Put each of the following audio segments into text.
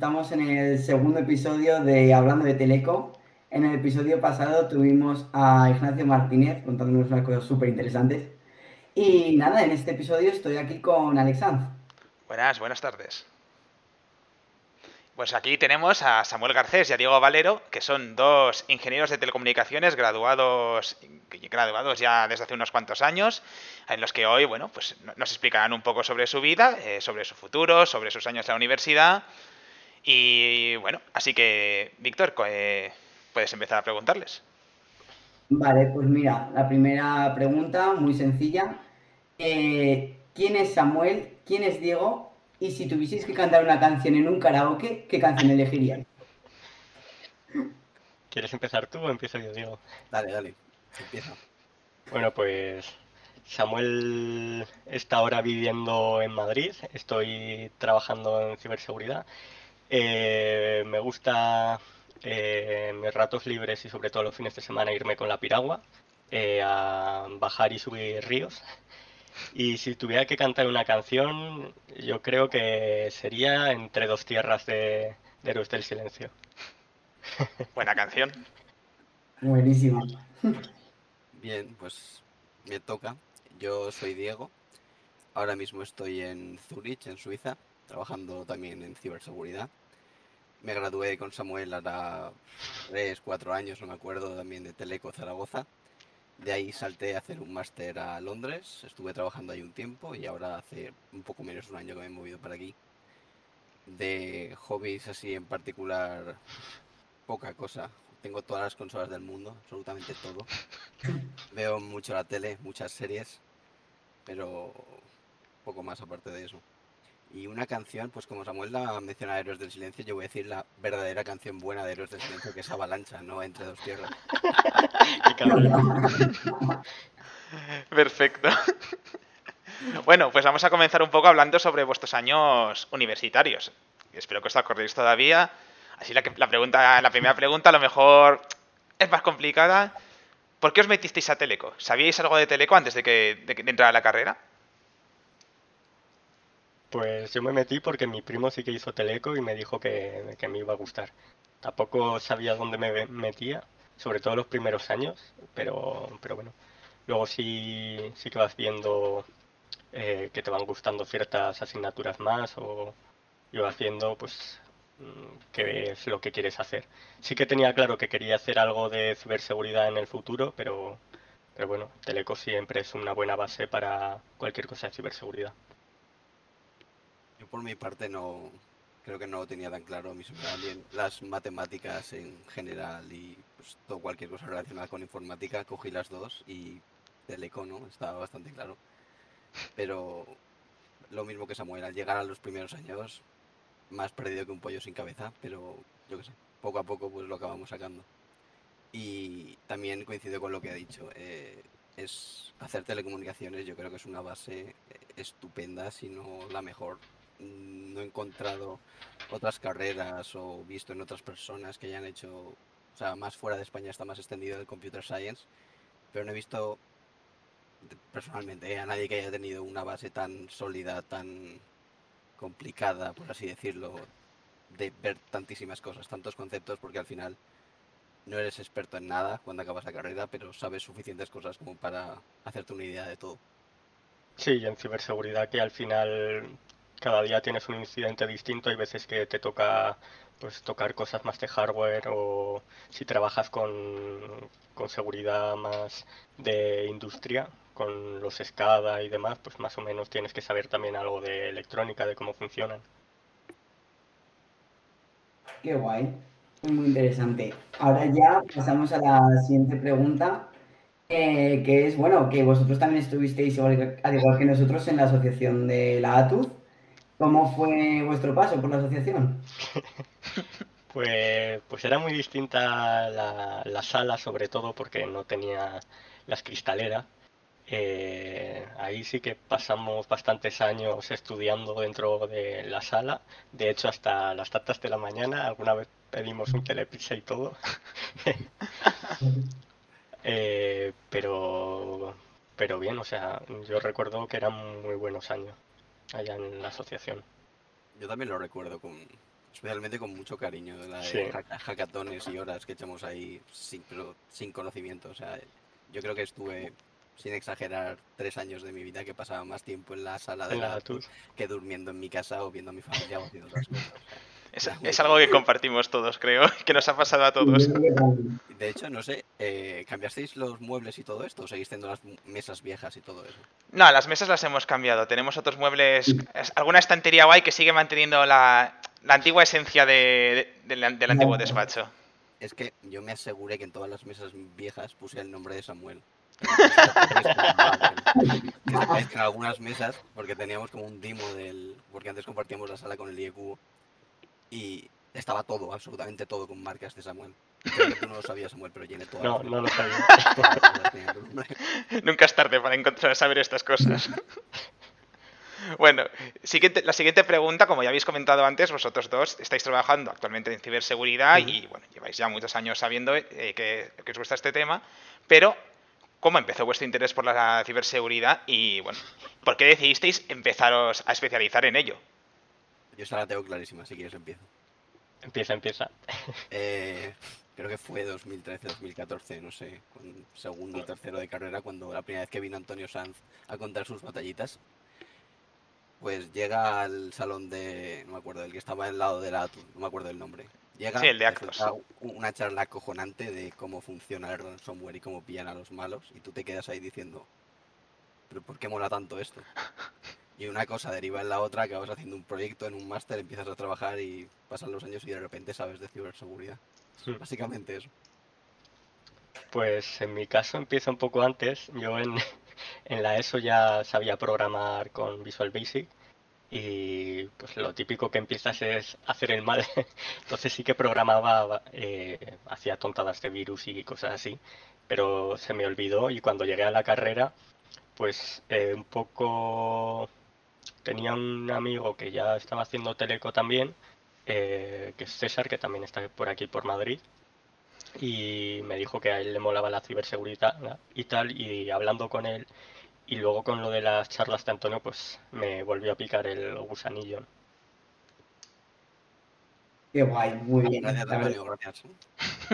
Estamos en el segundo episodio de Hablando de Teleco. En el episodio pasado tuvimos a Ignacio Martínez contándonos unas cosas súper interesantes. Y nada, en este episodio estoy aquí con Alexandre. Buenas, buenas tardes. Pues aquí tenemos a Samuel Garcés y a Diego Valero, que son dos ingenieros de telecomunicaciones graduados, graduados ya desde hace unos cuantos años, en los que hoy, bueno, pues nos explicarán un poco sobre su vida, eh, sobre su futuro, sobre sus años en la universidad. Y bueno, así que, Víctor, eh, puedes empezar a preguntarles. Vale, pues mira, la primera pregunta, muy sencilla. Eh, ¿Quién es Samuel? ¿Quién es Diego? Y si tuvieseis que cantar una canción en un karaoke, ¿qué canción elegiríais? ¿Quieres empezar tú o empiezo yo, Diego? Dale, dale, empieza. Bueno, pues Samuel está ahora viviendo en Madrid, estoy trabajando en ciberseguridad. Eh, me gusta eh, en mis ratos libres y sobre todo los fines de semana irme con la piragua eh, a bajar y subir ríos. Y si tuviera que cantar una canción, yo creo que sería Entre dos tierras de, de Héroes del Silencio. Buena canción. Buenísimo. Bien, pues me toca. Yo soy Diego. Ahora mismo estoy en Zurich, en Suiza, trabajando también en ciberseguridad. Me gradué con Samuel ahora tres, cuatro años, no me acuerdo, también de Teleco Zaragoza. De ahí salté a hacer un máster a Londres, estuve trabajando ahí un tiempo y ahora hace un poco menos de un año que me he movido para aquí. De hobbies así en particular, poca cosa. Tengo todas las consolas del mundo, absolutamente todo. Veo mucho la tele, muchas series, pero poco más aparte de eso. Y una canción, pues como Samuel la menciona Héroes del Silencio, yo voy a decir la verdadera canción buena de Héroes del Silencio, que es Avalancha, no Entre dos tierras. Perfecto. Bueno, pues vamos a comenzar un poco hablando sobre vuestros años universitarios. Espero que os acordéis todavía. Así la, la, pregunta, la primera pregunta a lo mejor es más complicada. ¿Por qué os metisteis a Teleco? ¿Sabíais algo de Teleco antes de que de, de entrar a la carrera? Pues yo me metí porque mi primo sí que hizo Teleco y me dijo que, que me iba a gustar. Tampoco sabía dónde me metía, sobre todo los primeros años, pero, pero bueno. Luego sí, sí que vas viendo eh, que te van gustando ciertas asignaturas más o yo haciendo pues mm, qué es lo que quieres hacer. Sí que tenía claro que quería hacer algo de ciberseguridad en el futuro, pero, pero bueno, Teleco siempre es una buena base para cualquier cosa de ciberseguridad. Yo por mi parte no, creo que no tenía tan claro. Mí también las matemáticas en general y pues, todo cualquier cosa relacionada con informática, cogí las dos y Teleco, ¿no? Estaba bastante claro. Pero lo mismo que Samuel, al llegar a los primeros años, más perdido que un pollo sin cabeza, pero yo qué sé, poco a poco pues lo acabamos sacando. Y también coincido con lo que ha dicho. Eh, es hacer telecomunicaciones, yo creo que es una base estupenda, si no la mejor no he encontrado otras carreras o visto en otras personas que hayan hecho, o sea, más fuera de España está más extendido el computer science, pero no he visto personalmente a nadie que haya tenido una base tan sólida, tan complicada, por así decirlo, de ver tantísimas cosas, tantos conceptos, porque al final no eres experto en nada cuando acabas la carrera, pero sabes suficientes cosas como para hacerte una idea de todo. Sí, y en ciberseguridad que al final cada día tienes un incidente distinto, hay veces que te toca pues tocar cosas más de hardware o si trabajas con, con seguridad más de industria, con los SCADA y demás, pues más o menos tienes que saber también algo de electrónica, de cómo funcionan. Qué guay, muy interesante. Ahora ya pasamos a la siguiente pregunta, eh, que es, bueno, que vosotros también estuvisteis, al igual que nosotros, en la asociación de la ATUZ. ¿Cómo fue vuestro paso por la asociación? Pues, pues era muy distinta la, la, sala, sobre todo porque no tenía las cristaleras. Eh, ahí sí que pasamos bastantes años estudiando dentro de la sala. De hecho, hasta las tantas de la mañana, alguna vez pedimos un telepizza y todo. eh, pero, pero bien, o sea, yo recuerdo que eran muy buenos años allá en la asociación. Yo también lo recuerdo con, especialmente con mucho cariño, de la de Sí. hacka- hackatones y horas que echamos ahí sin, pero sin conocimiento. O sea, yo creo que estuve, sin exagerar, tres años de mi vida que pasaba más tiempo en la sala de la la que durmiendo en mi casa o viendo a mi familia o haciendo otras cosas. O sea, Es, algo que compartimos todos, creo, que nos ha pasado a todos. De hecho, no sé, eh, ¿cambiasteis los muebles y todo esto? ¿O seguís teniendo las mesas viejas y todo eso? No, las mesas las hemos cambiado. Tenemos otros muebles, alguna estantería guay que sigue manteniendo la, la antigua esencia de- de- del, del antiguo despacho. Es que yo me aseguré que en todas las mesas viejas puse el nombre de Samuel. En algunas mesas, porque teníamos como un dimo del. Porque antes compartíamos la sala con el IEQ y estaba todo, absolutamente todo con marcas de Samuel. Creo que tú no lo sabías, Samuel, pero llené todas No, no lo sabía. Nunca es tarde para encontrar saber estas cosas. Bueno, siguiente- la siguiente pregunta, como ya habéis comentado antes, vosotros dos estáis trabajando actualmente en ciberseguridad y bueno, lleváis ya muchos años sabiendo eh, que, que os gusta este tema, pero ¿cómo empezó vuestro interés por la ciberseguridad y bueno, por qué decidisteis empezaros a especializar en ello? Yo esa la tengo clarísima, si quieres empiezo. Empieza, empieza. Eh, creo que fue 2013, 2014, no sé, con segundo y tercero de carrera, cuando la primera vez que vino Antonio Sanz a contar sus batallitas, pues llega al salón de, no me acuerdo, el que estaba al lado de la, no me acuerdo del nombre. Llega, Sí, el de actos. una charla acojonante de cómo funciona el ransomware y cómo pillan a los malos, y tú te quedas ahí diciendo, pero ¿por qué mola tanto esto? Y una cosa deriva en la otra, acabas haciendo un proyecto en un máster, empiezas a trabajar y pasan los años y de repente sabes de ciberseguridad. Básicamente eso. Pues en mi caso empieza un poco antes. Yo en, en la ESO ya sabía programar con Visual Basic y pues lo típico que empiezas es hacer el mal. Entonces sí que programaba, eh, hacía tontadas de virus y cosas así, pero se me olvidó y cuando llegué a la carrera, pues eh, un poco tenía un amigo que ya estaba haciendo teleco también, eh, que es César, que también está por aquí por Madrid y me dijo que a él le molaba la ciberseguridad y tal, y hablando con él y luego con lo de las charlas de Antonio, pues me volvió a picar el gusanillo. Qué guay, muy bien. Gracias. Antonio, gracias.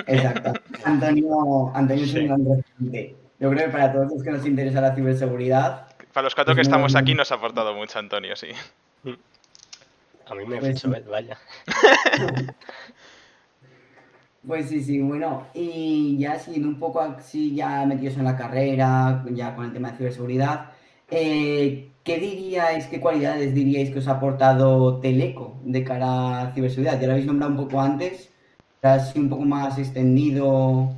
Exacto. Antonio, Antonio es Sí. un gran referente. Yo creo que para todos los que nos interesa la ciberseguridad, Para los cuatro que estamos aquí bien. nos ha aportado mucho Antonio, sí. A mí me Pues fichó sí. él, vaya. pues sí, sí, bueno. Y ya siguiendo un poco así, ya metidos en la carrera, ya con el tema de ciberseguridad, eh, ¿qué diríais, qué cualidades diríais que os ha aportado Teleco de cara a ciberseguridad? Ya lo habéis nombrado un poco antes, pero así un poco más extendido.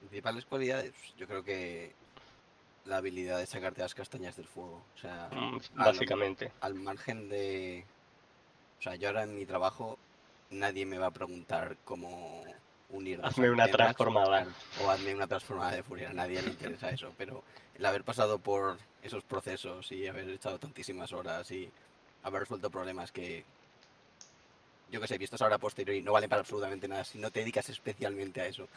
Principales cualidades, yo creo que la habilidad de sacarte las castañas del fuego. O sea, Mm, al- Básicamente. al margen de... O sea, yo ahora en mi trabajo nadie me va a preguntar cómo unir Hazme una transformada. O hazme una transformada de Fourier. A nadie le interesa eso. Pero el haber pasado por esos procesos y haber echado tantísimas horas y haber resuelto problemas que... Yo que sé, vistos ahora a posteriori no valen para absolutamente nada si no te dedicas especialmente a eso.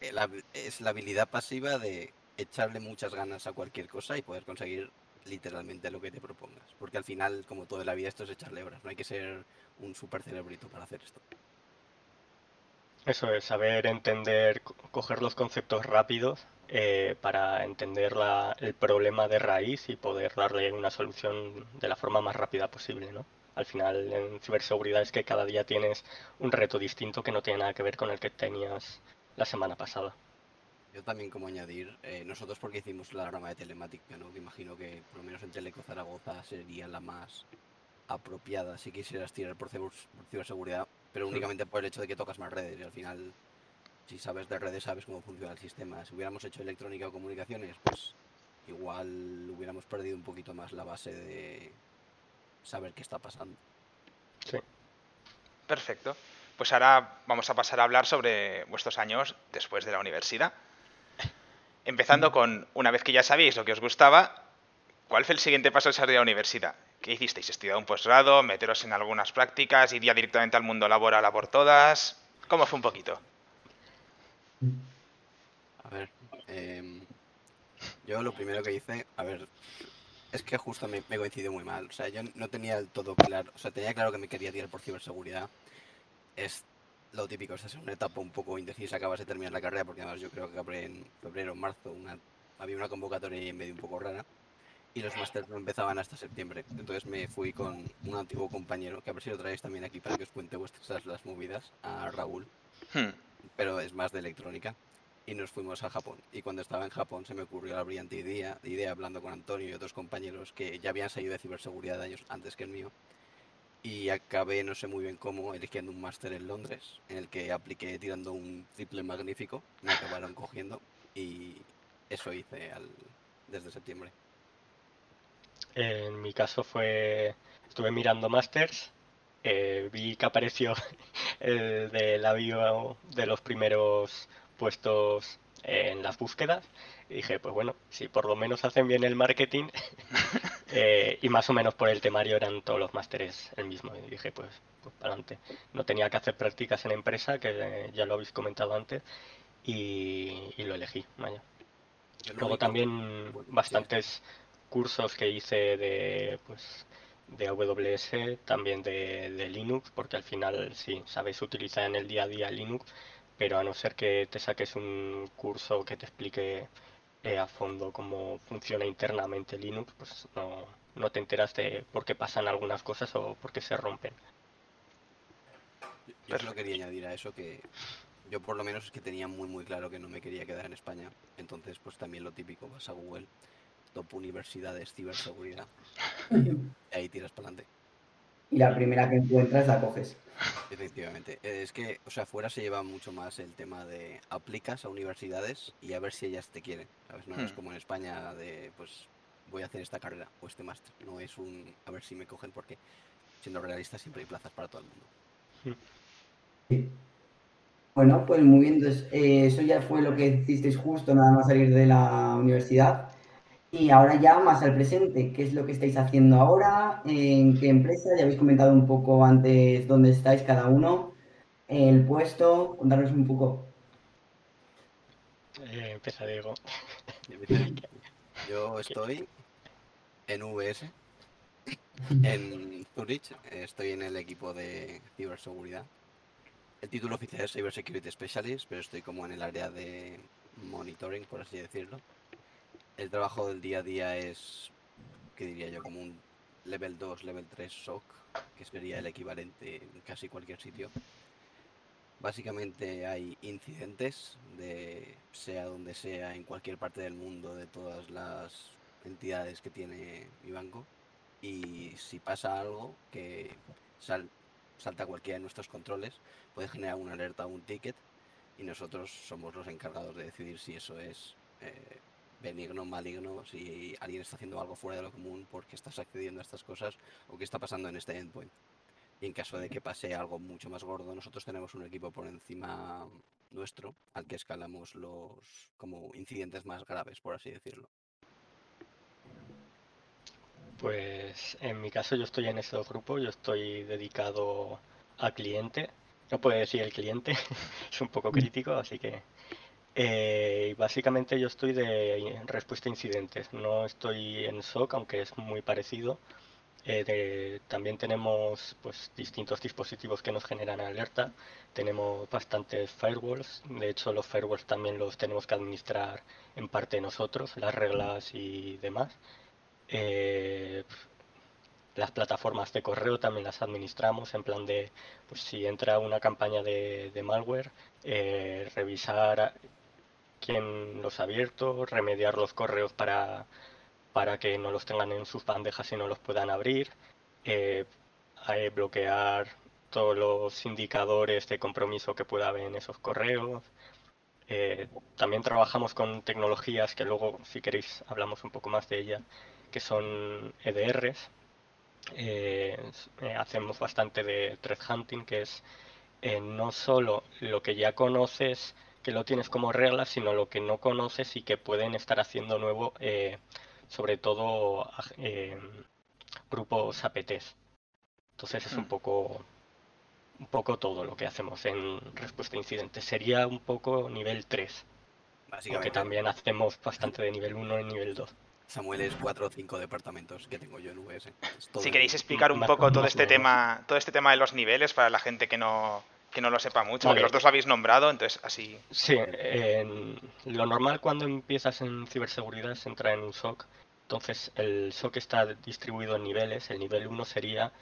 Eh, la- es la habilidad pasiva de echarle muchas ganas a cualquier cosa y poder conseguir literalmente lo que te propongas. Porque al final, como todo en la vida, esto es echarle horas. No hay que ser un super cerebrito para hacer esto. Eso es, saber entender, co- coger los conceptos rápidos eh, para entender la- el problema de raíz y poder darle una solución de la forma más rápida posible, ¿no? Al final, en ciberseguridad es que cada día tienes un reto distinto que no tiene nada que ver con el que tenías la semana pasada. Yo también como añadir, eh, nosotros porque hicimos la rama de telemática, ¿no? Que imagino que por lo menos en Teleco Zaragoza sería la más apropiada si quisieras tirar por, ciber- por ciberseguridad, pero únicamente por el hecho de que tocas más redes y al final, si sabes de redes, sabes cómo funciona el sistema. Si hubiéramos hecho electrónica o comunicaciones, pues igual hubiéramos perdido un poquito más la base de saber qué está pasando. Sí. Perfecto. Pues ahora vamos a pasar a hablar sobre vuestros años después de la universidad. Empezando con, una vez que ya sabéis lo que os gustaba, ¿cuál fue el siguiente paso al salir de la universidad? ¿Qué hicisteis? ¿Estudiar un posgrado? ¿Meteros en algunas prácticas? ¿Ir ya directamente al mundo laboral a por todas? ¿Cómo fue un poquito? A ver, em, yo lo primero que hice, a ver, Es que justo me, me coincidió muy mal. O sea, yo no tenía del todo claro. O sea, tenía claro que me quería tirar por ciberseguridad. Lo típico, o sea, es una etapa un poco indecisa. Acabas de terminar la carrera, porque además yo creo que en febrero o marzo. Una, había una convocatoria ahí en medio un poco rara. Y los másteres no empezaban hasta septiembre. Entonces me fui con un antiguo compañero, que a ver si lo traéis también aquí para que os cuente vuestras las movidas, a Raúl. Hmm. pero es más de electrónica. Y nos fuimos a Japón. Y cuando estaba en Japón se me ocurrió la brillante idea, idea hablando con Antonio y otros compañeros que ya habían salido de ciberseguridad años antes que el mío. Y acabé, no sé muy bien cómo, eligiendo un máster en Londres, en el que apliqué tirando un triple magnífico. Me acabaron cogiendo y eso hice al, desde septiembre. En mi caso fue, estuve mirando masters, eh, vi que apareció el de la bio de los primeros puestos en las búsquedas y dije, pues bueno, si por lo menos hacen bien el marketing eh, y más o menos por el temario eran todos los másteres el mismo y dije, pues, pues para adelante. No tenía que hacer prácticas en empresa, que eh, ya lo habéis comentado antes, y, y lo elegí, vaya. Yo lo Luego también bueno, sí. bastantes cursos que hice de pues de AWS, también de, de Linux, porque al final sí, sabes utilizar en el día a día Linux, pero a no ser que te saques un curso que te explique eh, a fondo cómo funciona internamente Linux, pues no, no te enteras de por qué pasan algunas cosas o por qué se rompen. Yo- solo quería añadir a eso que yo por lo menos es que tenía muy muy claro que no me quería quedar en España. Entonces pues también lo típico, vas a Google, top universidades, ciberseguridad, y ahí tiras para adelante. Y la primera que encuentras la coges. Efectivamente. Eh, Es que, o sea, fuera se lleva mucho más el tema de aplicas a universidades y a ver si ellas te quieren. ¿Sabes? No es Hmm. como en España de, pues, voy a hacer esta carrera o este máster. No es un, a ver si me cogen porque, siendo realista, siempre hay plazas para todo el mundo. Sí. Bueno, pues muy bien, entonces eh, eso ya fue lo que hicisteis justo nada más salir de la universidad. Y ahora ya más al presente, ¿qué es lo que estáis haciendo ahora? ¿En qué empresa? Ya habéis comentado un poco antes dónde estáis cada uno, el puesto, contarnos un poco. Eh, empieza Diego. Yo estoy en VS, en Zurich, estoy en el equipo de ciberseguridad. El título oficial es Cyber Security Specialist, pero estoy como en el área de monitoring, por así decirlo. El trabajo del día a día es, ¿qué diría yo? Como un level 2, level 3 SOC, que sería el equivalente en casi cualquier sitio. Básicamente hay incidentes de sea donde sea, en cualquier parte del mundo, de todas las entidades que tiene mi banco. Y si pasa algo que sal- salta cualquiera de nuestros controles, puede generar una alerta o un ticket y nosotros somos los encargados de decidir si eso es eh, benigno, maligno, si alguien está haciendo algo fuera de lo común porque estás accediendo a estas cosas o qué está pasando en este endpoint. Y en caso de que pase algo mucho más gordo, nosotros tenemos un equipo por encima nuestro al que escalamos los como incidentes más graves, por así decirlo. Pues en mi caso yo estoy en ese grupo, yo estoy dedicado a cliente. No puedo decir el cliente, es un poco crítico, así que... eh, básicamente yo estoy de respuesta a incidentes, no estoy en SOC, aunque es muy parecido. Eh, también tenemos pues, distintos dispositivos que nos generan alerta. Tenemos bastantes firewalls. De hecho, los firewalls también los tenemos que administrar en parte nosotros, las reglas y demás. Eh, las plataformas de correo también las administramos en plan de, pues si entra una campaña de, malware, revisar quién los ha abierto, remediar los correos para, para que no los tengan en sus bandejas y no los puedan abrir, eh, eh, bloquear todos los indicadores de compromiso que pueda haber en esos correos. Eh, también trabajamos con tecnologías que luego, si queréis, hablamos un poco más de ellas, que son EDRs. Eh, hacemos bastante de threat hunting, que es eh, no solo lo que ya conoces, que lo tienes como regla, sino lo que no conoces y que pueden estar haciendo nuevo, eh, sobre todo eh, grupos APTs. Entonces es un Mm. poco, un poco todo lo que hacemos en respuesta a incidentes. Sería un poco nivel 3, aunque Básicamente, también hacemos bastante de nivel 1 y nivel 2. Samuel es cuatro o cinco departamentos que tengo yo en VS. Si queréis explicar un Más- poco todo este tema, todo este tema de los niveles para la gente que no, que no lo sepa mucho, Vale. porque los dos lo habéis nombrado, entonces así. Sí, lo normal cuando empiezas en ciberseguridad es entrar en un SOC. Entonces el SOC está distribuido en niveles. El nivel 1 sería,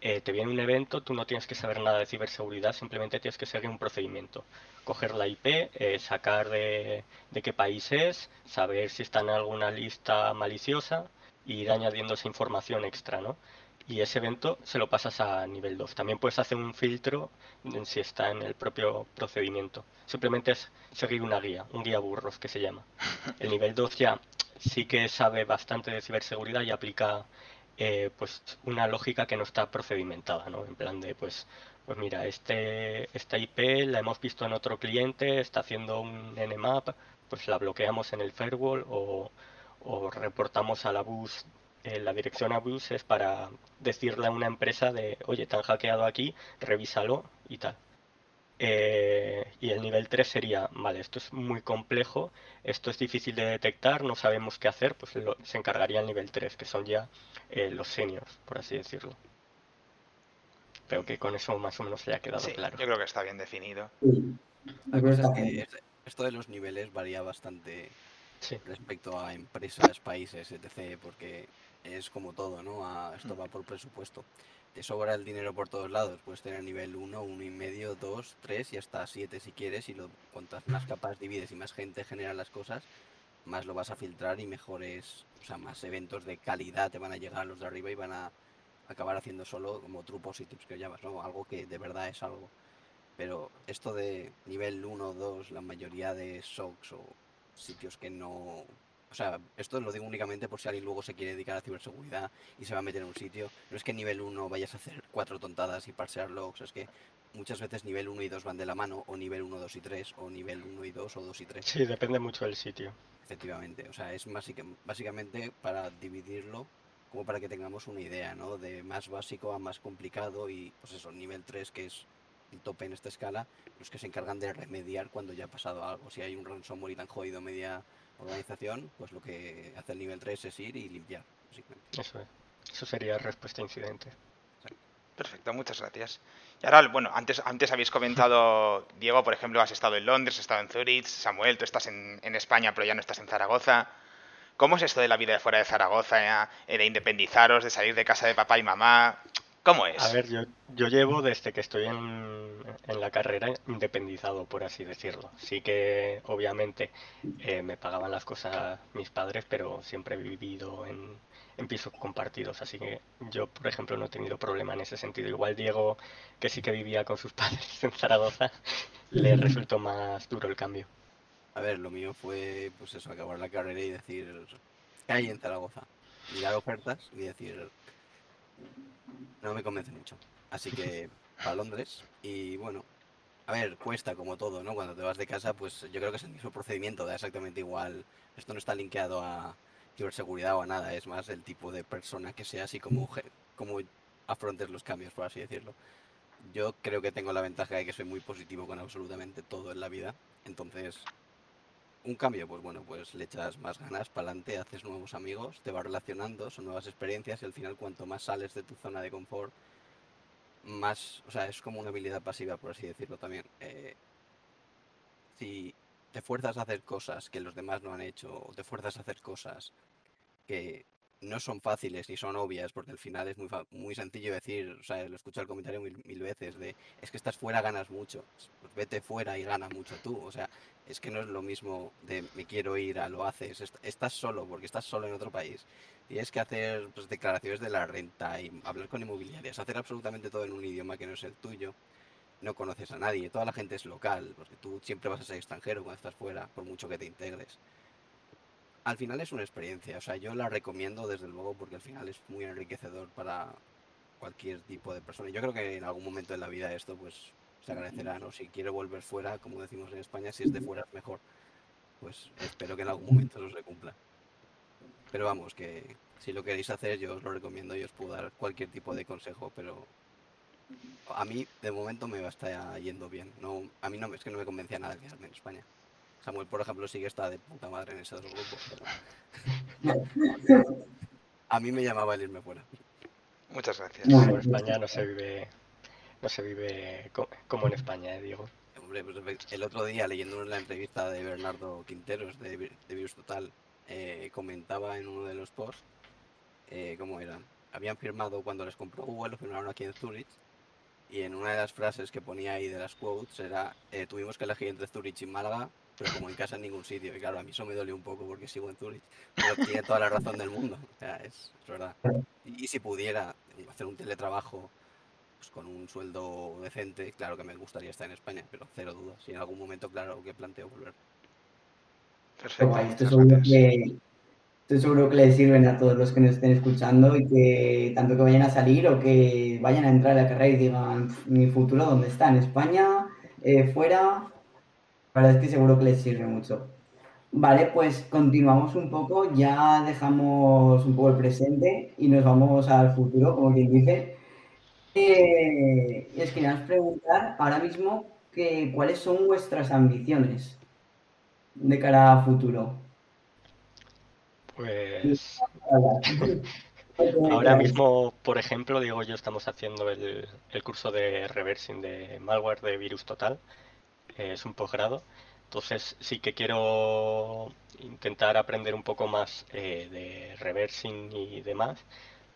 eh, te viene un evento, tú no tienes que saber nada de ciberseguridad, simplemente tienes que seguir un procedimiento. Coger la IP, eh, sacar de, de qué país es, saber si está en alguna lista maliciosa y ir añadiendo esa información extra, ¿no? Y ese evento se lo pasas a nivel 2. También puedes hacer un filtro si está en el propio procedimiento. Simplemente es seguir una guía, un guía burros que se llama. El nivel 2 ya sí que sabe bastante de ciberseguridad y aplica eh, pues una lógica que no está procedimentada, ¿no? En plan de pues pues mira, este esta IP la hemos visto en otro cliente, está haciendo un nmap, pues la bloqueamos en el firewall o, o reportamos a la bus eh, la dirección a bus es para decirle a una empresa de, oye, te han hackeado aquí, revísalo y tal. Eh, y el nivel 3 sería, vale, esto es muy complejo, esto es difícil de detectar, no sabemos qué hacer, pues lo- se encargaría el nivel 3, que son ya eh, los seniors, por así decirlo. Creo que con eso más o menos le ha quedado Sí, claro. yo creo que está bien definido. Sí. Esto de los niveles varía bastante Sí, respecto a empresas, países, etc. Porque es como todo, ¿no? A- esto va por presupuesto. Te sobra el dinero por todos lados. Puedes tener nivel 1, 1 y medio, 2, 3 y hasta 7 si quieres. Y lo, cuantas más capas divides y más gente genera las cosas, más lo vas a filtrar y mejores, o sea, más eventos de calidad te van a llegar a los de arriba y van a acabar haciendo solo como true positives que llamas, ¿no? Algo que de verdad es algo. Pero esto de nivel 1, 2, la mayoría de SOCs o sitios que no... O sea, esto lo digo únicamente por si alguien luego se quiere dedicar a ciberseguridad y se va a meter en un sitio. No es que en nivel 1 vayas a hacer cuatro tontadas y parsear logs, es que muchas veces nivel 1 y 2 van de la mano, o nivel 1, 2 y 3, o nivel 1 y 2, o 2 y 3. sí, depende mucho del sitio. Efectivamente, o sea, es básica- básicamente para dividirlo, como para que tengamos una idea, ¿no? De más básico a más complicado y, pues eso, nivel 3, que es el tope en esta escala, los que se encargan de remediar cuando ya ha pasado algo. Si hay un ransomware y te han jodido media organización, pues lo que hace el nivel 3 es ir y limpiar, básicamente. Eso es. Eso sería respuesta a incidente. Perfecto, muchas gracias. Y ahora, bueno, antes, antes habéis comentado, Diego, por ejemplo, has estado en Londres, has estado en Zurich, Samuel, tú estás en, en España, pero ya no estás en Zaragoza. ¿Cómo es esto de la vida de fuera de Zaragoza, eh, de independizaros, de salir de casa de papá y mamá? ¿Cómo es? A ver, yo, yo llevo desde que estoy en, en la carrera independizado, por así decirlo. Sí que obviamente eh, me pagaban las cosas mis padres, pero siempre he vivido en, en pisos compartidos, así que yo, por ejemplo, no he tenido problema en ese sentido. Igual Diego, que sí que vivía con sus padres en Zaragoza, le resultó más duro el cambio. A ver, lo mío fue, pues eso, acabar la carrera y decir, ¿qué hay en Zaragoza? Mirar ofertas y decir, no me convence mucho. Así que para Londres y bueno, a ver, cuesta como todo, ¿no? Cuando te vas de casa, pues yo creo que es el mismo procedimiento, da exactamente igual. Esto no está linkeado a ciberseguridad o a nada, es más el tipo de persona que seas y cómo, cómo afrontes los cambios, por así decirlo. Yo creo que tengo la ventaja de que soy muy positivo con absolutamente todo en la vida, entonces un cambio, pues bueno, pues le echas más ganas para adelante, haces nuevos amigos, te vas relacionando, son nuevas experiencias y al final cuanto más sales de tu zona de confort, más, o sea, es como una habilidad pasiva, por así decirlo también. Eh, si te fuerzas a hacer cosas que los demás no han hecho, o te fuerzas a hacer cosas que no son fáciles ni son obvias, porque al final es muy, muy sencillo decir, o sea, lo escucho el comentario mil, mil veces, de es que estás fuera, ganas mucho, pues vete fuera y gana mucho tú, o sea, es que no es lo mismo de me quiero ir a lo haces, est- estás solo, porque estás solo en otro país, tienes que hacer pues, declaraciones de la renta y hablar con inmobiliarias, hacer absolutamente todo en un idioma que no es el tuyo, no conoces a nadie, toda la gente es local, porque tú siempre vas a ser extranjero cuando estás fuera, por mucho que te integres. Al final es una experiencia, o sea, yo la recomiendo desde luego porque al final es muy enriquecedor para cualquier tipo de persona. Yo creo que en algún momento en la vida esto pues se agradecerá, ¿no? Si quiere volver fuera, como decimos en España, si es de fuera es mejor. Pues espero que en algún momento eso se cumpla. Pero vamos, que si lo queréis hacer yo os lo recomiendo y os puedo dar cualquier tipo de consejo, pero a mí de momento me va a estar yendo bien. No, a mí no me- es que no me convencía nada quedarme en España. Samuel, por ejemplo, sí que está de puta madre en ese otro grupo. A mí me llamaba el irme fuera. Muchas gracias. No. En España no se vive, no se vive co- como en España, eh, Diego. Hombre, pues el otro día leyendo la entrevista de Bernardo Quinteros de, de Virus Total, eh, comentaba en uno de los posts eh, cómo era. Habían firmado cuando les compró Google, lo firmaron aquí en Zurich. Y en una de las frases que ponía ahí de las quotes era: eh, Tuvimos que elegir entre Zurich y Málaga, pero como en casa en ningún sitio. Y claro, a mí eso me dolió un poco porque sigo en Zurich. Pero tiene toda la razón del mundo. O sea, es, es verdad. Y, y si pudiera hacer un teletrabajo pues, con un sueldo decente, claro que me gustaría estar en España, pero cero dudas. Y en algún momento, claro que planteo volver. Perfecto. guay, estoy seguro que estoy seguro que les sirven a todos los que nos estén escuchando y que tanto que vayan a salir o que vayan a entrar a la carrera y digan "Pf, mi futuro dónde está, en España, Eh, fuera. La verdad es que seguro que les sirve mucho. Vale, pues continuamos un poco, ya dejamos un poco el presente y nos vamos al futuro, como quien dice. Eh, les queríamos preguntar ahora mismo que, cuáles son vuestras ambiciones de cara a futuro. Pues ahora mismo, por ejemplo, Diego y yo estamos haciendo el, el curso de reversing de malware de virus total. Eh, es un posgrado. Entonces sí que quiero intentar aprender un poco más eh, de reversing y demás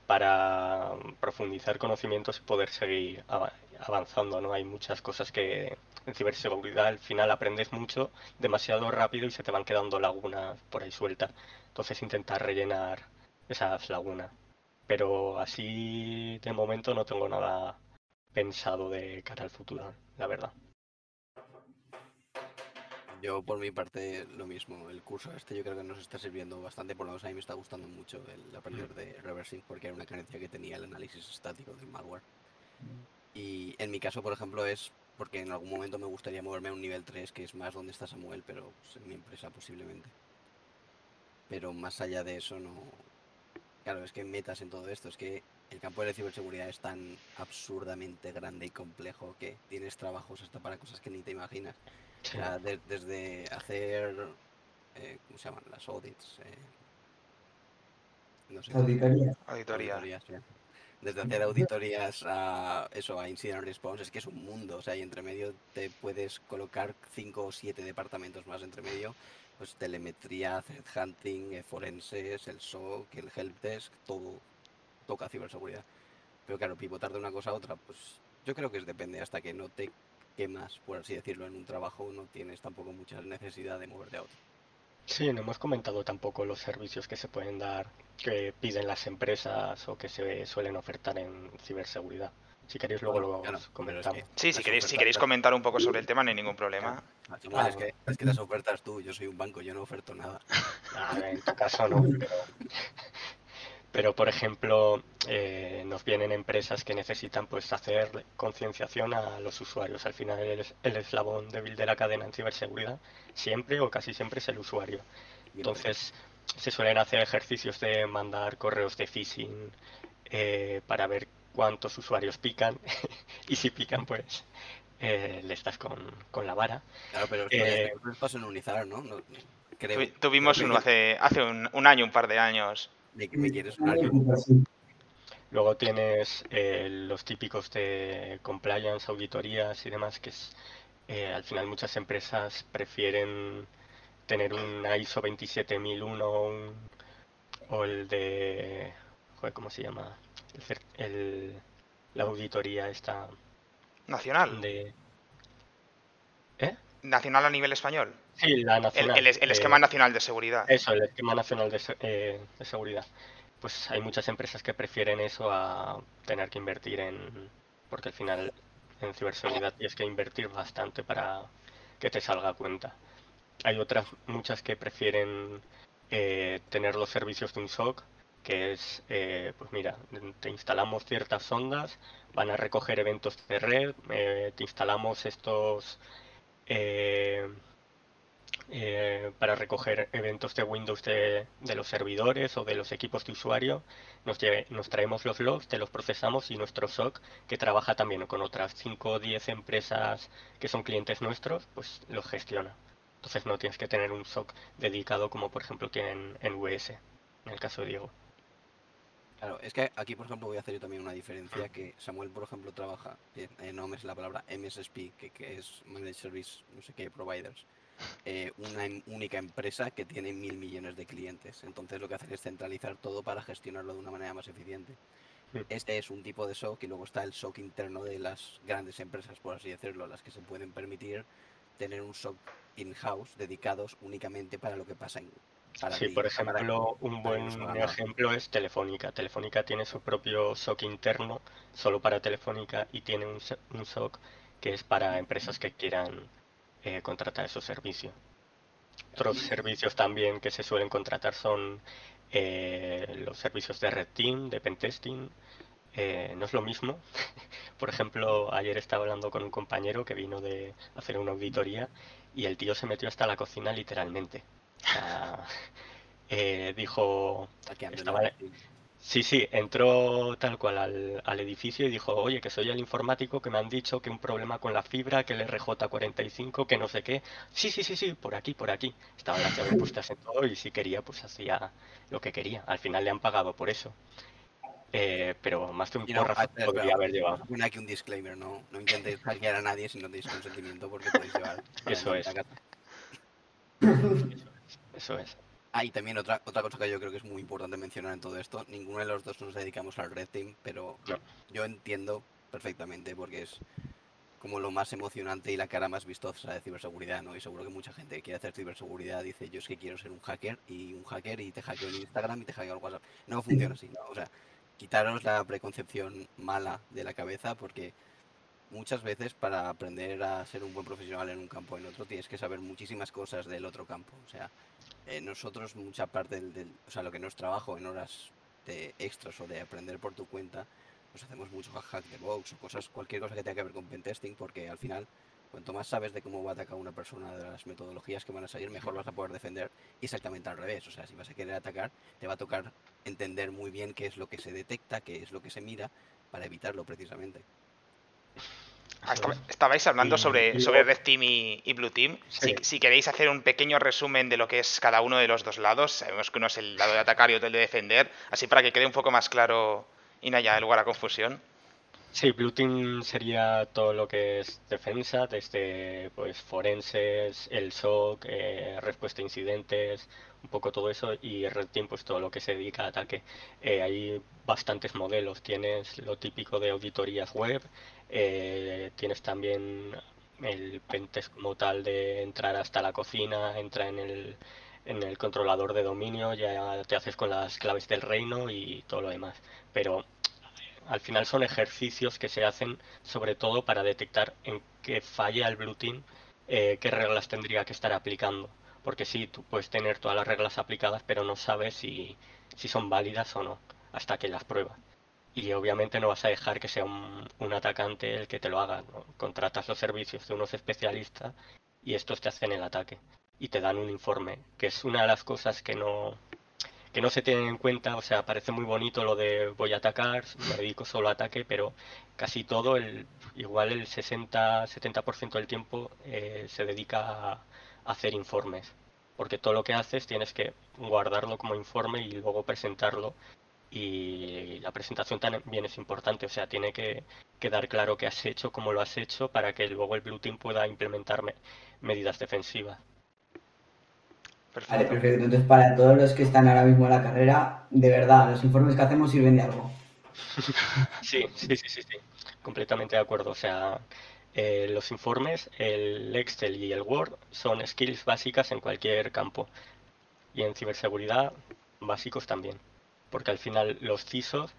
para profundizar conocimientos y poder seguir ava- avanzando, ¿no? Hay muchas cosas que en ciberseguridad al final aprendes mucho demasiado rápido y se te van quedando lagunas por ahí sueltas. Entonces intentar rellenar esas lagunas. Pero así de momento no tengo nada pensado de cara al futuro, la verdad. Yo, por mi parte, lo mismo. El curso este yo creo que nos está sirviendo bastante, por lo menos a mí me está gustando mucho el aprender de reversing, porque era una carencia que tenía el análisis estático del malware. Y en mi caso, por ejemplo, es porque en algún momento me gustaría moverme a un nivel 3, que es más donde está Samuel, pero pues, en mi empresa posiblemente. Pero más allá de eso, no. Claro, es que metas en todo esto, es que el campo de la ciberseguridad es tan absurdamente grande y complejo que tienes trabajos hasta para cosas que ni te imaginas. O Sí. sea, de- desde hacer, eh, ¿cómo se llaman? Las audits. eh, no sé. Auditoría. Auditoría. Auditorías, sí. Desde hacer auditorías a eso, a incident response, es que es un mundo. O sea, y entre medio te puedes colocar cinco o siete departamentos más entre medio. Pues telemetría, threat hunting, eh, forenses, el SOC, el helpdesk, todo toca ciberseguridad. Pero claro, pivotar de una cosa a otra, pues yo creo que es depende. Hasta que no te quemas, por así decirlo, en un trabajo, no tienes tampoco mucha necesidad de moverte a otro. Sí, no hemos comentado tampoco los servicios que se pueden dar, que piden las empresas o que se suelen ofertar en ciberseguridad. Si queréis luego Bueno, lo claro, es comentamos. que Sí, si queréis, si queréis comentar un poco sobre el tema, no hay ningún problema. Ah, Samuel, es, que, es que las ofertas tú, yo soy un banco, yo no oferto nada. Ah, en tu caso no, pero, pero, por ejemplo, eh, nos vienen empresas que necesitan pues hacer concienciación a los usuarios. Al final el, el eslabón débil de la cadena en ciberseguridad siempre o casi siempre es el usuario. Entonces se suelen hacer ejercicios de mandar correos de phishing eh, para ver cuántos usuarios pican y si pican pues eh, le estás con, con la vara. Claro, pero Eh, es unizar, ¿no? No, creo. Tuvi- Tuvimos Creo uno que- hace, hace un, un año, un par de años. De que me quieres. Luego tienes eh, los típicos de compliance, auditorías y demás, que es eh, al final muchas empresas prefieren tener un ISO 27001 un- o el de, joder, ¿cómo se llama? El- la auditoría esta Nacional. de... ¿Eh? Nacional a nivel español. Sí, la El, nacional. el es- el eh, esquema nacional de seguridad. Eso, el esquema nacional de, eh, de seguridad. Pues hay muchas empresas que prefieren eso a tener que invertir en... Porque al final en ciberseguridad tienes que invertir bastante para que te salga a cuenta. Hay otras muchas que prefieren eh, tener los servicios de un SOC, que es, eh, pues mira, te instalamos ciertas ondas, van a recoger eventos de red, te instalamos estos... eh, para recoger eventos de Windows de, de los servidores o de los equipos de usuario. Nos, lle- nos traemos los logs, te los procesamos y nuestro SOC, que trabaja también con otras 5 o 10 empresas que son clientes nuestros, pues los gestiona. Entonces no tienes que tener un SOC dedicado como por ejemplo tienen en VS, en el caso de Diego. Claro, es que aquí, por ejemplo, voy a hacer yo también una diferencia, que Samuel, por ejemplo, trabaja, en, no es la palabra, MSSP, que, que es Managed Service, no sé qué, Providers, eh, una única empresa que tiene mil millones de clientes. Entonces lo que hacen es centralizar todo para gestionarlo de una manera más eficiente. Este es un tipo de SOC y luego está el SOC interno de las grandes empresas, por así decirlo, las que se pueden permitir tener un SOC in-house dedicados únicamente para lo que pasa en, sí, por ejemplo, un buen ejemplo es Telefónica. Telefónica tiene su propio SOC interno solo para Telefónica y tiene un, SOC que es para empresas que quieran eh, contratar esos servicios. Otros servicios también que se suelen contratar son eh, los servicios de Red Team, de Pentesting. Eh, no es lo mismo. Por ejemplo, ayer estaba hablando con un compañero que vino de hacer una auditoría y el tío se metió hasta la cocina literalmente. Eh, dijo, sí, sí, entró tal cual al, edificio y dijo, oye, que soy el informático, que me han dicho que un problema con la fibra, que el RJ45, que no sé qué. Sí, sí, sí, sí, por aquí, por aquí. Estaba las llaves puestas en todo y si quería, pues hacía lo que quería. Al final le han pagado por eso. Eh, pero más de un porrazo podría haber llevado. aquí un disclaimer, no, no intentéis hackear a nadie si no tenéis consentimiento porque podéis llevar. Eso es. Eso es. Ah, y también otra, otra cosa que yo creo que es muy importante mencionar en todo esto, ninguno de los dos nos dedicamos al Red Team, pero yo entiendo perfectamente porque es como lo más emocionante y la cara más vistosa de ciberseguridad, ¿no? Y seguro que mucha gente que quiere hacer ciberseguridad dice, yo es que quiero ser un hacker y un hacker y te hackeo en Instagram y te hackeo el WhatsApp. No funciona así, ¿no? O sea, quitaros la preconcepción mala de la cabeza porque muchas veces para aprender a ser un buen profesional en un campo o en otro tienes que saber muchísimas cosas del otro campo. O sea, eh, nosotros mucha parte del, o sea, lo que no es trabajo en horas de extras o de aprender por tu cuenta, pues hacemos mucho hack de box o cosas, cualquier cosa que tenga que ver con pentesting, porque al final, cuanto más sabes de cómo va a atacar una persona, de las metodologías que van a salir, mejor vas a poder defender. Y exactamente al revés, o sea, si vas a querer atacar, te va a tocar entender muy bien qué es lo que se detecta, qué es lo que se mira, para evitarlo precisamente. Ah, estabais hablando sobre, sobre Red Team y, Blue Team. Si, queréis hacer un pequeño resumen de lo que es cada uno de los dos lados, sabemos que uno es el lado de atacar y otro el de defender, así para que quede un poco más claro y no haya lugar a confusión. Sí, Blue Team sería todo lo que es defensa, desde pues forenses, el SOC, eh, respuesta a incidentes, un poco todo eso, y Red Team pues todo lo que se dedica a ataque. Eh, hay bastantes modelos, tienes lo típico de auditorías web, eh, tienes también el pentest como tal de entrar hasta la cocina, entra en el, en el controlador de dominio, ya te haces con las claves del reino y todo lo demás. Pero al final son ejercicios que se hacen sobre todo para detectar en qué falla el Blue Team, eh, qué reglas tendría que estar aplicando. Porque sí, tú puedes tener todas las reglas aplicadas, pero no sabes si, si son válidas o no, hasta que las pruebas. Y obviamente no vas a dejar que sea un, un atacante el que te lo haga. Contratas los servicios de unos especialistas y estos te hacen el ataque y te dan un informe, que es una de las cosas que no, que no se tienen en cuenta, o sea, parece muy bonito lo de voy a atacar, me dedico solo a ataque, pero casi todo, el, igual el 60-70% del tiempo eh, se dedica a hacer informes, porque todo lo que haces tienes que guardarlo como informe y luego presentarlo y la presentación también es importante, o sea, tiene que quedar claro qué has hecho, cómo lo has hecho, para que luego el Blue Team pueda implementar medidas defensivas. Vale, perfecto. Entonces, para todos los que están ahora mismo en la carrera, de verdad, los informes que hacemos sirven de algo. Sí, sí, sí, sí, sí. completamente de acuerdo. O sea, eh, los informes, el Excel y el Word son skills básicas en cualquier campo. Y en ciberseguridad, básicos también. Porque al final los CISOs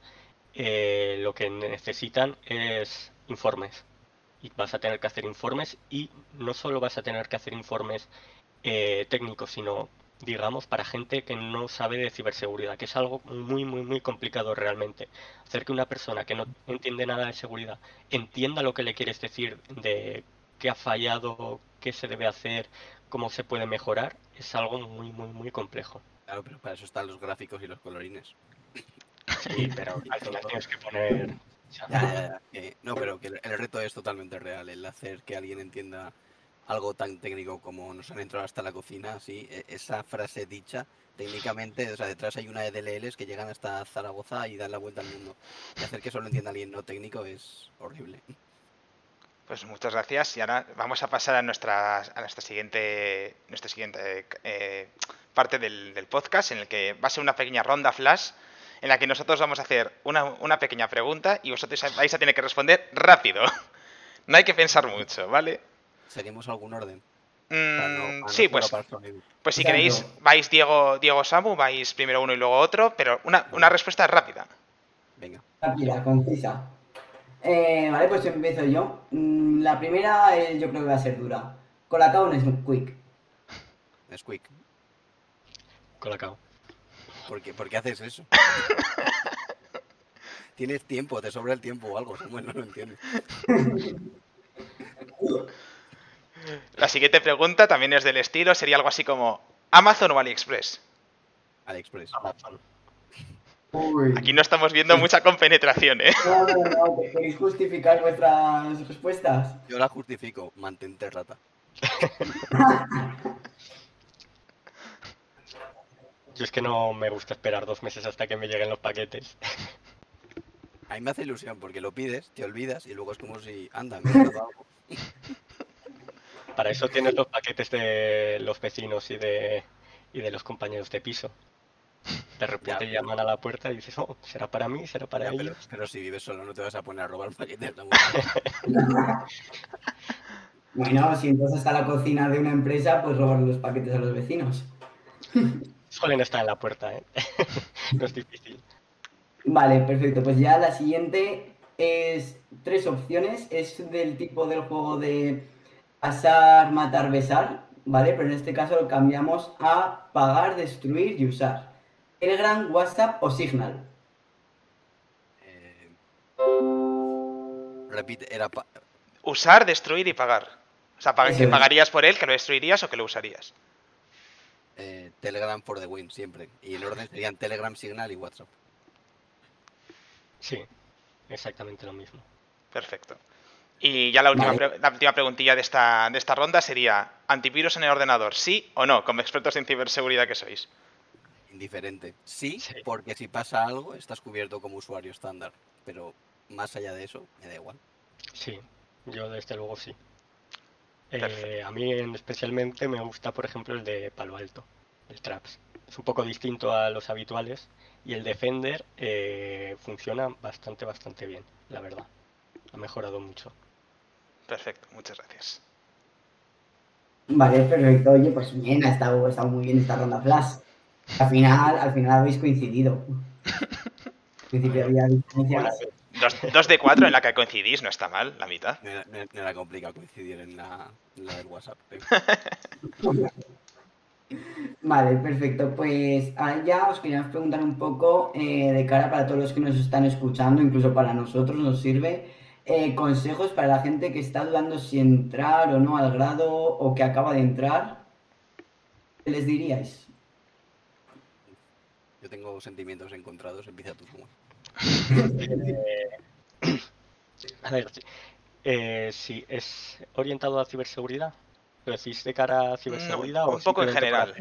eh, lo que necesitan es informes. Y vas a tener que hacer informes y no solo vas a tener que hacer informes eh, técnico, sino digamos, para gente que no sabe de ciberseguridad, que es algo muy, muy, muy complicado realmente. Hacer que una persona que no entiende nada de seguridad entienda lo que le quieres decir de qué ha fallado, qué se debe hacer, cómo se puede mejorar, es algo muy, muy, muy complejo. Claro, pero para eso están los gráficos y los colorines. Sí, pero al final tienes que poner... no, pero que el reto es totalmente real, el hacer que alguien entienda algo tan técnico como nos han entrado hasta la cocina, así, e- esa frase dicha, técnicamente, o sea, detrás hay una de DLLs que llegan hasta Zaragoza y dan la vuelta al mundo. Y hacer que solo entienda alguien no técnico es horrible. Pues muchas gracias y ahora vamos a pasar a nuestra, a nuestra siguiente, nuestra siguiente eh, parte del, del podcast en el que va a ser una pequeña ronda flash en la que nosotros vamos a hacer una, una pequeña pregunta y vosotros vais a tener que responder rápido. No hay que pensar mucho, ¿vale? ¿Seguimos algún orden? Mm, no- sí, pues, pues si queréis vais Diego, Diego Samu, vais primero uno y luego otro, pero una, una respuesta rápida. Venga, Rápida, concisa. Eh, vale, pues empiezo yo. Mm, La primera eh, yo creo que va a ser dura. Colacao no es quick. es quick. Colacao. ¿Por qué, por qué haces eso? Tienes tiempo, te sobra el tiempo o algo, Samuel, no lo entiendes. La siguiente pregunta también es del estilo, sería algo así como ¿Amazon o AliExpress? AliExpress. Amazon. Uy. Aquí no estamos viendo mucha compenetración, ¿eh? No, no, no. ¿Queréis justificar vuestras respuestas? Yo la justifico, mantente rata. Yo es que no me gusta esperar dos meses hasta que me lleguen los paquetes. A mí me hace ilusión porque lo pides, te olvidas y luego es como si, anda, me he. Para eso tienes los paquetes de los vecinos y de, y de los compañeros de piso. De repente Ya. llaman a la puerta y dices, oh, ¿será para mí? ¿Será para Ya, ellos? pero si vives solo no te vas a poner a robar paquetes. Samuel. Bueno, si entonces está la cocina de una empresa, pues robar los paquetes a los vecinos. Suelen estar en la puerta, ¿eh? no es difícil. Vale, perfecto. Pues ya la siguiente es tres opciones. Es del tipo del juego de pasar, matar, besar, ¿vale? Pero en este caso lo cambiamos a pagar, destruir y usar. Telegram, WhatsApp o Signal. Eh, repite, era Usar, destruir y pagar. O sea, pag- que pagarías por él, que lo destruirías o que lo usarías. eh, Telegram for the win, siempre. Y el orden serían Telegram, Signal y WhatsApp. Sí, exactamente lo mismo. Perfecto. Y ya la última, Vale. pre- la última preguntilla de esta, de esta ronda sería, ¿antivirus en el ordenador, sí o no? Como expertos en ciberseguridad que sois. Indiferente. Sí, Sí. porque si pasa algo estás cubierto como usuario estándar. Pero más allá de eso, me da igual. Sí, yo desde luego sí. Eh, a mí en- especialmente me gusta, por ejemplo, el de Palo Alto, el Traps. Es un poco distinto a los habituales y el Defender eh, funciona bastante, bastante bien, la verdad. Ha mejorado mucho. Perfecto, muchas gracias. Vale, perfecto. Oye, pues bien, ha estado, ha estado muy bien esta ronda flash. Al final, al final habéis coincidido. Al principio había diferencias. Dos, dos de cuatro en la que coincidís, no está mal, la mitad. No era, no era- no era complicado coincidir en la, en la del WhatsApp. eh. Vale, perfecto. Pues ahora ya os queríamos preguntar un poco eh, de cara para todos los que nos están escuchando, incluso para nosotros nos sirve, eh, consejos para la gente que está dudando si entrar o no al grado o que acaba de entrar. ¿Qué les diríais? Yo tengo sentimientos encontrados, empieza tú. Eh, a ver, sí, eh, sí, ¿es orientado a ciberseguridad? ¿Lo decís de cara a ciberseguridad No, o un poco en general.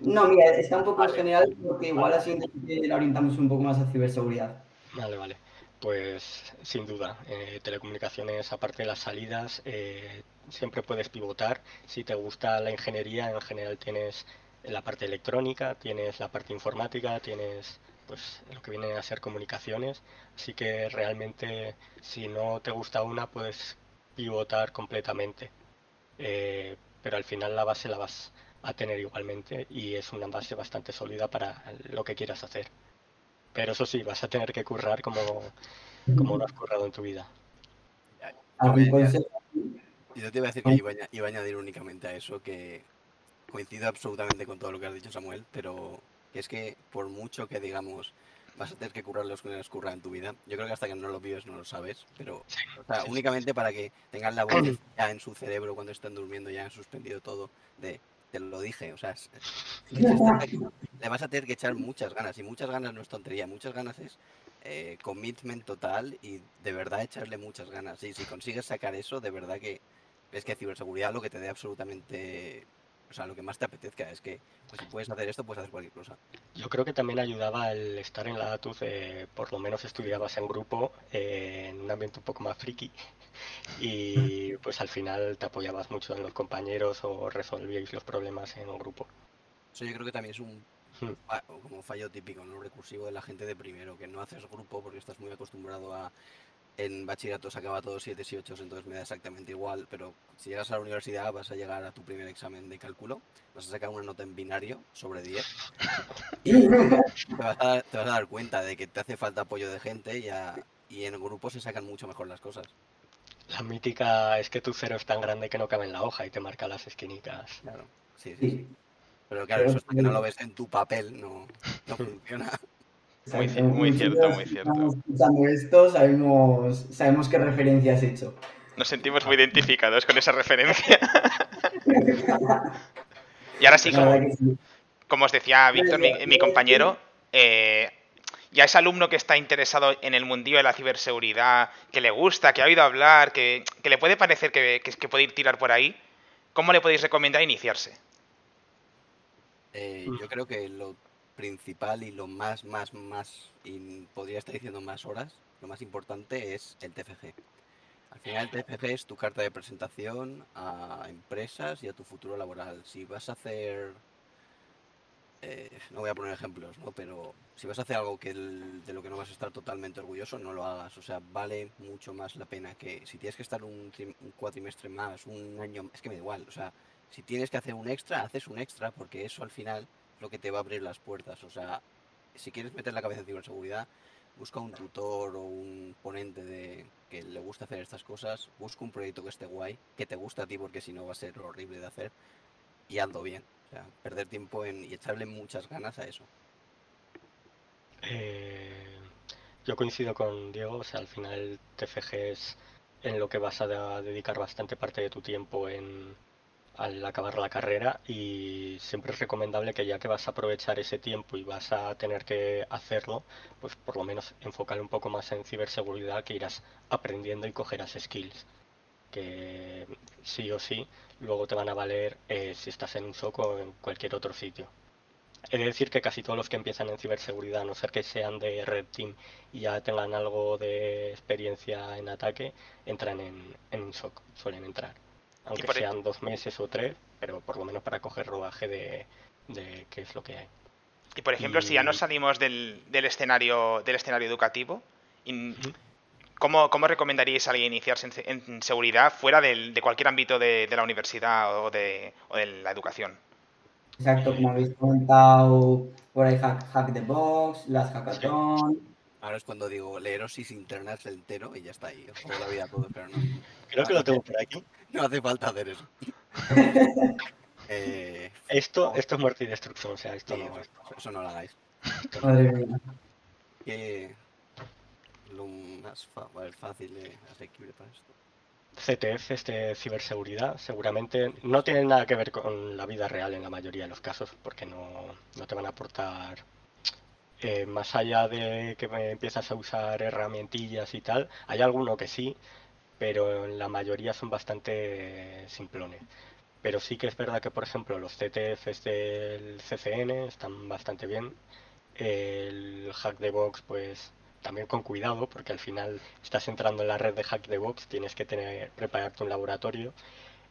No, mira, está un poco en general porque igual así la orientamos un poco más a ciberseguridad. Vale, vale. Pues sin duda, eh, telecomunicaciones, aparte de las salidas, eh, siempre puedes pivotar. Si te gusta la ingeniería, en general tienes la parte electrónica, tienes la parte informática, tienes pues lo que viene a ser comunicaciones. Así que realmente, si no te gusta una, puedes pivotar completamente. Eh, pero al final la base la vas a tener igualmente y es una base bastante sólida para lo que quieras hacer. Pero eso sí, vas a tener que currar como, como no has currado en tu vida. ¿Algún Yo consejo? Te iba a decir que iba a, aña- iba a añadir únicamente a eso que coincido absolutamente con todo lo que has dicho, Samuel, pero que es que por mucho que digamos vas a tener que currar los que no has currado en tu vida, yo creo que hasta que no lo vives no lo sabes, pero o sea, sí, sí. únicamente para que tengan la voz ya en su cerebro cuando están durmiendo, ya han suspendido todo, de te lo dije, o sea, le vas a tener que echar muchas ganas y muchas ganas no es tontería, muchas ganas es eh, commitment total y de verdad echarle muchas ganas. Y si consigues sacar eso, de verdad que es que ciberseguridad lo que te dé absolutamente, o sea, lo que más te apetezca, es que pues, si puedes hacer esto, puedes hacer cualquier cosa. Yo creo que también ayudaba el estar en la ATUZ, eh, por lo menos estudiabas en grupo, eh, en un ambiente un poco más friki, y pues al final te apoyabas mucho en los compañeros o resolvíais los problemas en un grupo. Eso yo creo que también es un Hmm. como fallo típico, no recursivo de la gente de primero, que no haces grupo porque estás muy acostumbrado a en bachillerato sacaba todos 7 y 8, entonces me da exactamente igual, pero si llegas a la universidad vas a llegar a tu primer examen de cálculo, vas a sacar una nota en binario sobre 10 y te vas a, dar- te vas a dar cuenta de que te hace falta apoyo de gente y, a- y en grupo se sacan mucho mejor las cosas. La mítica es que tu cero es tan grande que no cabe en la hoja y te marca las esquinitas. Claro, sí, sí, sí. Pero claro, Pero eso hasta que no lo ves en tu papel no, no funciona. Muy cierto, muy cierto. estamos escuchando esto, sabemos, sabemos qué referencia has hecho. Nos sentimos muy identificados con esa referencia. y ahora sí, como, sí. como os decía Víctor, mi, compañero, eh, ya es alumno que está interesado en el mundillo de la ciberseguridad, que le gusta, que ha oído hablar, que, que le puede parecer que, que- que puede ir tirar por ahí, ¿cómo le podéis recomendar iniciarse? Eh, yo creo que lo principal y lo más, más, más, y podría estar diciendo más horas, lo más importante es el TFG. Al final el TFG es tu carta de presentación a empresas y a tu futuro laboral. Si vas a hacer, eh, no voy a poner ejemplos, ¿no? Pero si vas a hacer algo que de lo que no vas a estar totalmente orgulloso, no lo hagas. O sea, vale mucho más la pena que si tienes que estar un, un cuatrimestre más, un año, es que me da igual. O sea, si tienes que hacer un extra, haces un extra, porque eso al final lo que te va a abrir las puertas. O sea, si quieres meter la cabeza en ciberseguridad, busca un tutor o un ponente de que le gusta hacer estas cosas, busca un proyecto que esté guay, que te guste a ti, porque si no va a ser horrible de hacer, y hazlo bien. O sea, perder tiempo en, y echarle muchas ganas a eso. Eh, yo coincido con Diego, o sea, al final TFG es en lo que vas a dedicar bastante parte de tu tiempo en al acabar la carrera y siempre es recomendable que ya que vas a aprovechar ese tiempo y vas a tener que hacerlo, pues por lo menos enfocar un poco más en ciberseguridad que irás aprendiendo y cogerás skills que sí o sí luego te van a valer eh, si estás en un SOC o en cualquier otro sitio. He de decir que casi todos los que empiezan en ciberseguridad, a no ser que sean de Red Team y ya tengan algo de experiencia en ataque, entran en, en un SOC, suelen entrar. Aunque por sean dos meses o tres, pero por lo menos para coger rodaje de, de qué es lo que hay. Y por ejemplo, si ya no Y- salimos del, del escenario del escenario educativo, in-. ¿cómo, cómo recomendaríais a alguien iniciarse en, seguridad fuera del- de cualquier ámbito de, de la universidad o de, o de la educación? Exacto, como habéis comentado, por ahí Hack, hack the Box, las hackathon. Ahora es cuando digo leerosis internas entero y ya está ahí. os la vida a todos, pero no. Creo que lo tengo por aquí. No hace falta hacer eso. Eh, Esto, esto es muerte y destrucción, o sea, esto sí, no eso, eso no lo hagáis. esto no. Madre mía. Que lo más fácil de asequible para esto. CTF es de ciberseguridad, seguramente no tiene nada que ver con la vida real en la mayoría de los casos, porque no, no te van a aportar, eh, más allá de que me empiezas a usar herramientillas y tal, hay alguno que sí, pero en la mayoría son bastante simplones. Pero sí que es verdad que, por ejemplo, los CTFs del CCN están bastante bien. El hack de box, pues también con cuidado, porque al final estás entrando en la red de hack de box, tienes que tener, prepararte un laboratorio.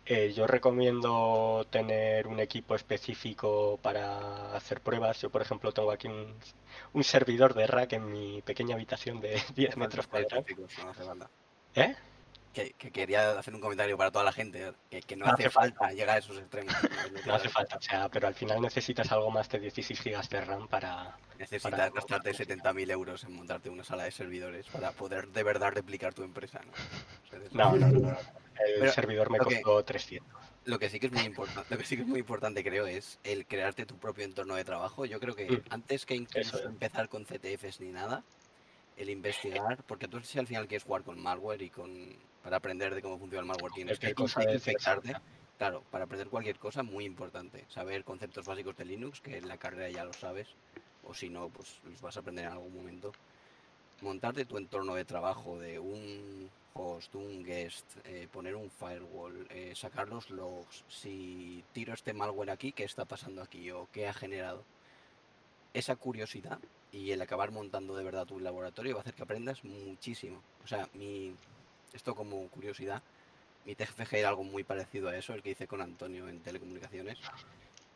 Eh, yo recomiendo tener un equipo específico para hacer pruebas. Yo, por ejemplo, tengo aquí un, un servidor de rack en mi pequeña habitación de 10 metros cuadrados. ¿Eh? Que, que quería hacer un comentario para toda la gente, que, que no, No hace hace falta llegar a esos extremos. No hace falta, o sea, pero al final necesitas algo más de 16 GB de RAM para... Necesitas para- gastarte 70.000 euros en montarte una sala de servidores para poder de verdad replicar tu empresa. ¿no? O sea, No, no, no, no. El Pero, servidor me costó 300. Lo que sí que es muy importante, lo que sí que es muy importante creo es el crearte tu propio entorno de trabajo. Yo creo que Mm. antes que incluso empezar con CTFs ni nada, el investigar, porque tú si al final quieres jugar con malware y con para aprender de cómo funciona el malware tienes que Cualquier cosa de infectarte. Claro, para aprender cualquier cosa muy importante, saber conceptos básicos de Linux, que en la carrera ya lo sabes, o si no, pues los vas a aprender en algún momento. Montarte tu entorno de trabajo de un, host, un guest, eh, poner un firewall, eh, sacar los logs, si tiro este malware aquí, ¿qué está pasando aquí o qué ha generado? Esa curiosidad y el acabar montando de verdad tu laboratorio va a hacer que aprendas muchísimo. O sea, mi, esto como curiosidad, mi TFG era algo muy parecido a eso, el que hice con Antonio en telecomunicaciones.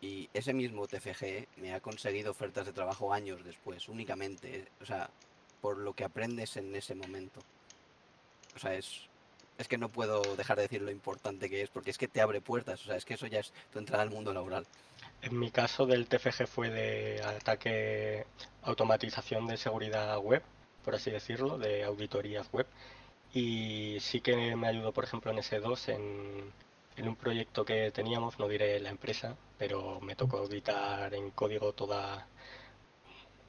Y ese mismo TFG me ha conseguido ofertas de trabajo años después, únicamente. O sea, por lo que aprendes en ese momento. O sea, es, es que no puedo dejar de decir lo importante que es, porque es que te abre puertas. O sea, es que eso ya es tu entrada al mundo laboral. En mi caso del TFG fue de ataque, automatización de seguridad web, por así decirlo, de auditorías web. Y sí que me ayudó, por ejemplo, en S2 en, en un proyecto que teníamos, no diré la empresa, pero me tocó auditar en código toda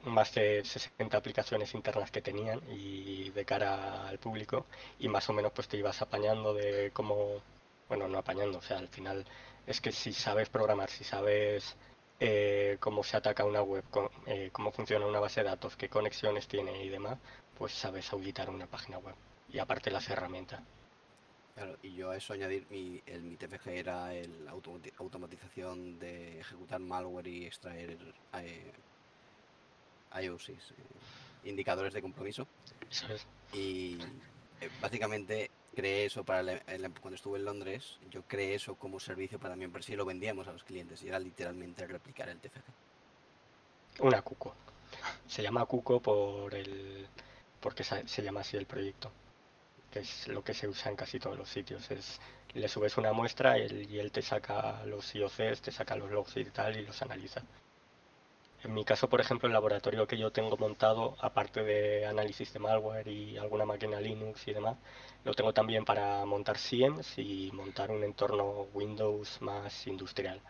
más de 60 aplicaciones internas que tenían y de cara al público y más o menos pues te ibas apañando de cómo, bueno, no apañando, o sea, al final es que si sabes programar, si sabes eh, cómo se ataca una web, eh, cómo funciona una base de datos, qué conexiones tiene y demás, pues sabes auditar una página web y aparte las herramientas. Claro, y yo a eso añadir, mi, el, mi TFG era el automatización de ejecutar malware y extraer eh, IOCs, eh, indicadores de compromiso. Y eh, básicamente creé eso para cuando estuve en Londres, yo creé eso como servicio para mi empresa y lo vendíamos a los clientes y era literalmente replicar el TFG. Una Cuco. Se llama Cuco por el porque se llama así el proyecto es lo que se usa en casi todos los sitios. Es, le subes una muestra y él, te saca los IOCs, te saca los logs y tal y los analiza. En mi caso, por ejemplo, el laboratorio que yo tengo montado, aparte de análisis de malware y alguna máquina Linux y demás, lo tengo también para montar SIEMs y montar un entorno Windows más industrial.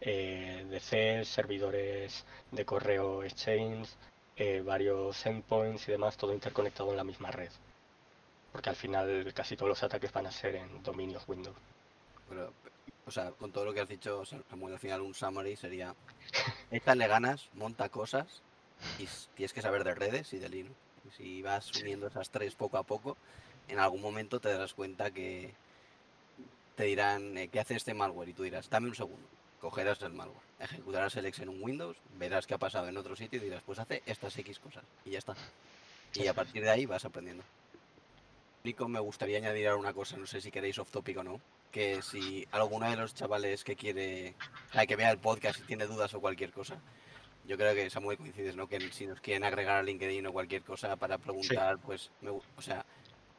Eh, DC, servidores de correo Exchange, eh, varios endpoints y demás, todo interconectado en la misma red porque al final casi todos los ataques van a ser en dominios Windows. Pero, o sea, con todo lo que has dicho, Samuel, al final un summary sería, échale ganas, monta cosas y tienes que saber de redes y de Linux. si vas uniendo esas tres poco a poco, en algún momento te darás cuenta que te dirán, eh, ¿qué hace este malware? Y tú dirás, dame un segundo. Cogerás el malware, ejecutarás el exe en un Windows, verás qué ha pasado en otro sitio y dirás, pues hace estas X cosas. Y ya está. Y a partir de ahí vas aprendiendo me gustaría añadir una cosa, no sé si queréis off topic o no, que si alguno de los chavales que quiere, que vea el podcast y tiene dudas o cualquier cosa, yo creo que Samuel coincides, ¿no? Que si nos quieren agregar a LinkedIn o cualquier cosa para preguntar, pues, o sea,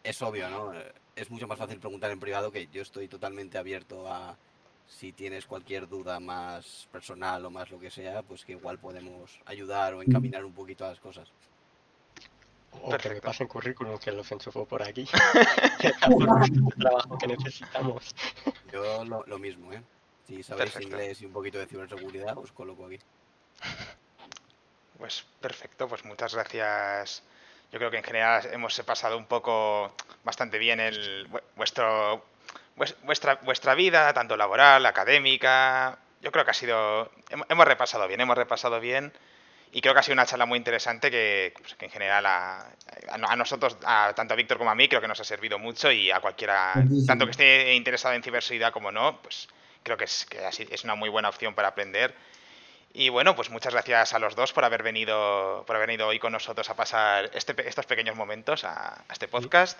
es obvio, ¿no? Es mucho más fácil preguntar en privado que yo estoy totalmente abierto a si tienes cualquier duda más personal o más lo que sea, pues que igual podemos ayudar o encaminar un poquito a las cosas. O que me pasen currículum que los enchufo por aquí. el trabajo que necesitamos. Yo lo, mismo, ¿eh? Si sabéis inglés y un poquito de ciberseguridad, os coloco aquí. Pues perfecto, pues muchas gracias. Yo creo que en general hemos pasado un poco bastante bien el vuestro vuestra vuestra vida, tanto laboral, académica. Yo creo que ha sido hemos repasado bien, hemos repasado bien y creo que ha sido una charla muy interesante que, pues, en general a, nosotros, tanto a Víctor como a mí, creo que nos ha servido mucho y a cualquiera, tanto que esté interesado en ciberseguridad como no, pues creo que es, que es una muy buena opción para aprender. Y bueno, pues muchas gracias a los dos por haber venido, por haber venido hoy con nosotros a pasar este, estos pequeños momentos a, este podcast.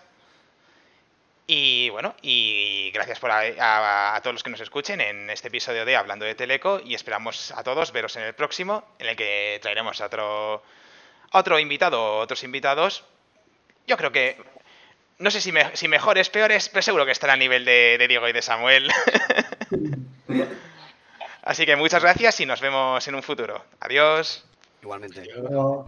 Y bueno, y gracias por a, todos los que nos escuchen en este episodio de Hablando de Teleco y esperamos a todos veros en el próximo, en el que traeremos a otro, otro invitado o otros invitados. Yo creo que, no sé si, si mejores, peores, pero seguro que estará a nivel de, de Diego y de Samuel. Así que muchas gracias y nos vemos en un futuro. Adiós. Igualmente. Adiós.